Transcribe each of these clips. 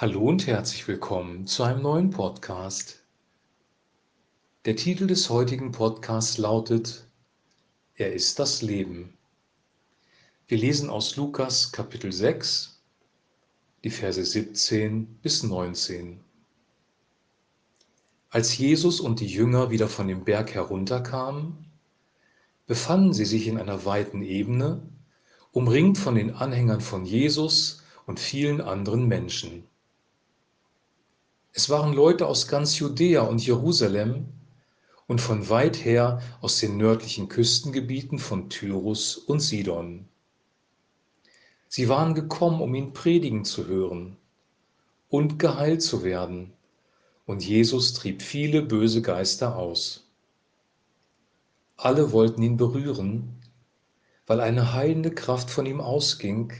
Hallo und herzlich willkommen zu einem neuen Podcast. Der Titel des heutigen Podcasts lautet Er ist das Leben. Wir lesen aus Lukas Kapitel 6, die Verse 17 bis 19. Als Jesus und die Jünger wieder von dem Berg herunterkamen, befanden sie sich in einer weiten Ebene, umringt von den Anhängern von Jesus und vielen anderen Menschen. Es waren Leute aus ganz Judäa und Jerusalem und von weit her aus den nördlichen Küstengebieten von Tyrus und Sidon. Sie waren gekommen, um ihn predigen zu hören und geheilt zu werden, und Jesus trieb viele böse Geister aus. Alle wollten ihn berühren, weil eine heilende Kraft von ihm ausging,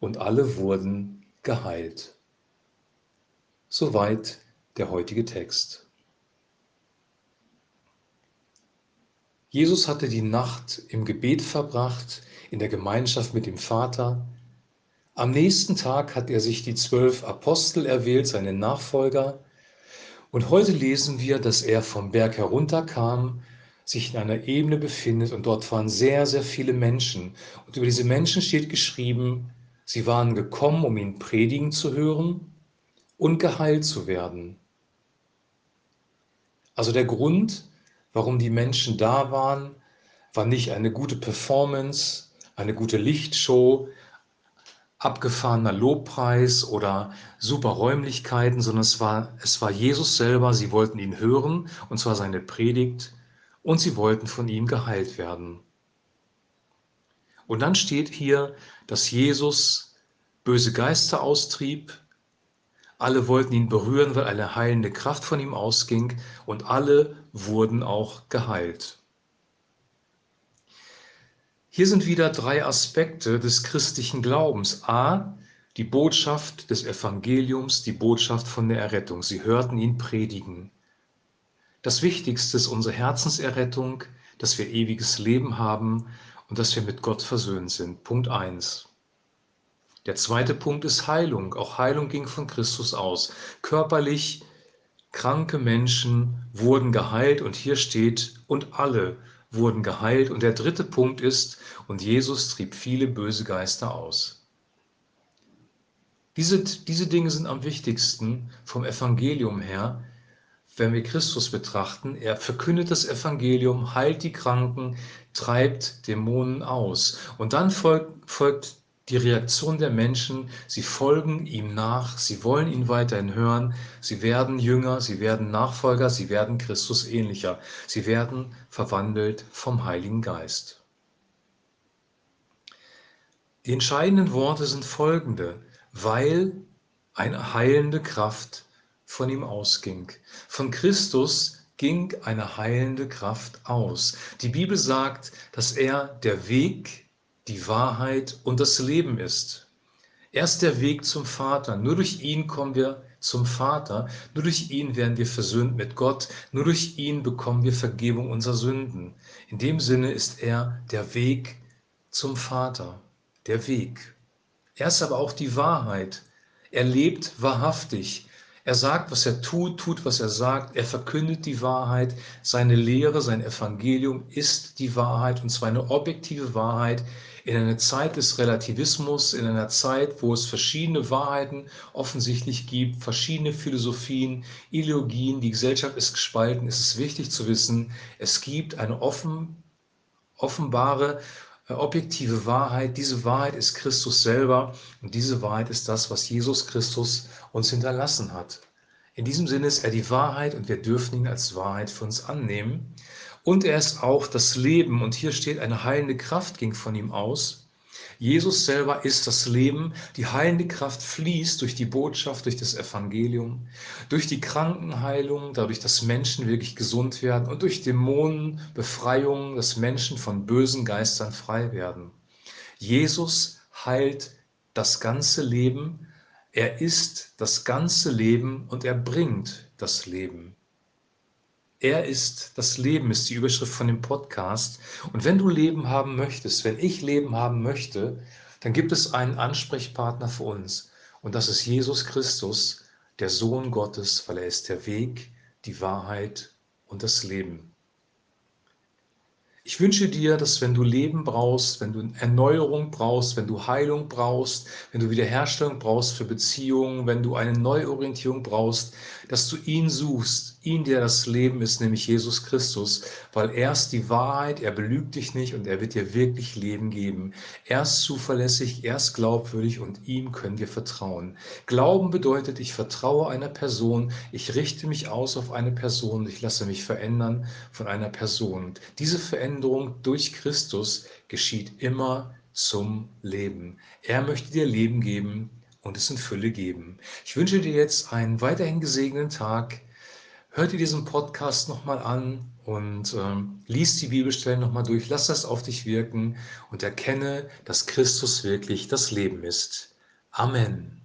und alle wurden geheilt. Soweit der heutige Text. Jesus hatte die Nacht im Gebet verbracht, in der Gemeinschaft mit dem Vater. Am nächsten Tag hat er sich die zwölf Apostel erwählt, seine Nachfolger. Und heute lesen wir, dass er vom Berg herunterkam, sich in einer Ebene befindet und dort waren sehr, sehr viele Menschen. Und über diese Menschen steht geschrieben, sie waren gekommen, um ihn predigen zu hören und geheilt zu werden. Also der Grund, warum die Menschen da waren, war nicht eine gute Performance, eine gute Lichtshow, abgefahrener Lobpreis oder super Räumlichkeiten, sondern es war, es war Jesus selber. Sie wollten ihn hören, und zwar seine Predigt, und sie wollten von ihm geheilt werden. Und dann steht hier, dass Jesus böse Geister austrieb, alle wollten ihn berühren, weil eine heilende Kraft von ihm ausging und alle wurden auch geheilt. Hier sind wieder drei Aspekte des christlichen Glaubens. A, die Botschaft des Evangeliums, die Botschaft von der Errettung. Sie hörten ihn predigen. Das Wichtigste ist unsere Herzenserrettung, dass wir ewiges Leben haben und dass wir mit Gott versöhnt sind. Punkt 1. Der zweite Punkt ist Heilung. Auch Heilung ging von Christus aus. Körperlich kranke Menschen wurden geheilt und hier steht, und alle wurden geheilt. Und der dritte Punkt ist, und Jesus trieb viele böse Geister aus. Diese, diese Dinge sind am wichtigsten vom Evangelium her, wenn wir Christus betrachten. Er verkündet das Evangelium, heilt die Kranken, treibt Dämonen aus. Und dann folgt, folgt die Reaktion der Menschen, sie folgen ihm nach, sie wollen ihn weiterhin hören, sie werden Jünger, sie werden Nachfolger, sie werden Christus ähnlicher, sie werden verwandelt vom Heiligen Geist. Die entscheidenden Worte sind folgende, weil eine heilende Kraft von ihm ausging. Von Christus ging eine heilende Kraft aus. Die Bibel sagt, dass er der Weg, die Wahrheit und das Leben ist. Er ist der Weg zum Vater. Nur durch ihn kommen wir zum Vater. Nur durch ihn werden wir versöhnt mit Gott. Nur durch ihn bekommen wir Vergebung unserer Sünden. In dem Sinne ist er der Weg zum Vater. Der Weg. Er ist aber auch die Wahrheit. Er lebt wahrhaftig. Er sagt, was er tut, tut, was er sagt. Er verkündet die Wahrheit. Seine Lehre, sein Evangelium ist die Wahrheit und zwar eine objektive Wahrheit in einer Zeit des Relativismus, in einer Zeit, wo es verschiedene Wahrheiten offensichtlich gibt, verschiedene Philosophien, Ideologien. Die Gesellschaft ist gespalten. Es ist wichtig zu wissen, es gibt eine offen, offenbare objektive Wahrheit. Diese Wahrheit ist Christus selber und diese Wahrheit ist das, was Jesus Christus uns hinterlassen hat. In diesem Sinne ist er die Wahrheit und wir dürfen ihn als Wahrheit für uns annehmen. Und er ist auch das Leben und hier steht, eine heilende Kraft ging von ihm aus. Jesus selber ist das Leben. Die heilende Kraft fließt durch die Botschaft, durch das Evangelium, durch die Krankenheilung, dadurch, dass Menschen wirklich gesund werden und durch Dämonenbefreiung, dass Menschen von bösen Geistern frei werden. Jesus heilt das ganze Leben. Er ist das ganze Leben und er bringt das Leben. Er ist das Leben, ist die Überschrift von dem Podcast. Und wenn du Leben haben möchtest, wenn ich Leben haben möchte, dann gibt es einen Ansprechpartner für uns. Und das ist Jesus Christus, der Sohn Gottes, weil er ist der Weg, die Wahrheit und das Leben. Ich wünsche dir, dass wenn du Leben brauchst, wenn du Erneuerung brauchst, wenn du Heilung brauchst, wenn du Wiederherstellung brauchst für Beziehungen, wenn du eine Neuorientierung brauchst, dass du ihn suchst, ihn, der das Leben ist, nämlich Jesus Christus, weil er ist die Wahrheit, er belügt dich nicht und er wird dir wirklich Leben geben. Er ist zuverlässig, er ist glaubwürdig und ihm können wir vertrauen. Glauben bedeutet, ich vertraue einer Person, ich richte mich aus auf eine Person, ich lasse mich verändern von einer Person. Diese Veränderung durch Christus geschieht immer zum Leben. Er möchte dir Leben geben und es in Fülle geben. Ich wünsche dir jetzt einen weiterhin gesegneten Tag. Hör dir diesen Podcast nochmal an und ähm, lies die Bibelstellen nochmal durch. Lass das auf dich wirken und erkenne, dass Christus wirklich das Leben ist. Amen.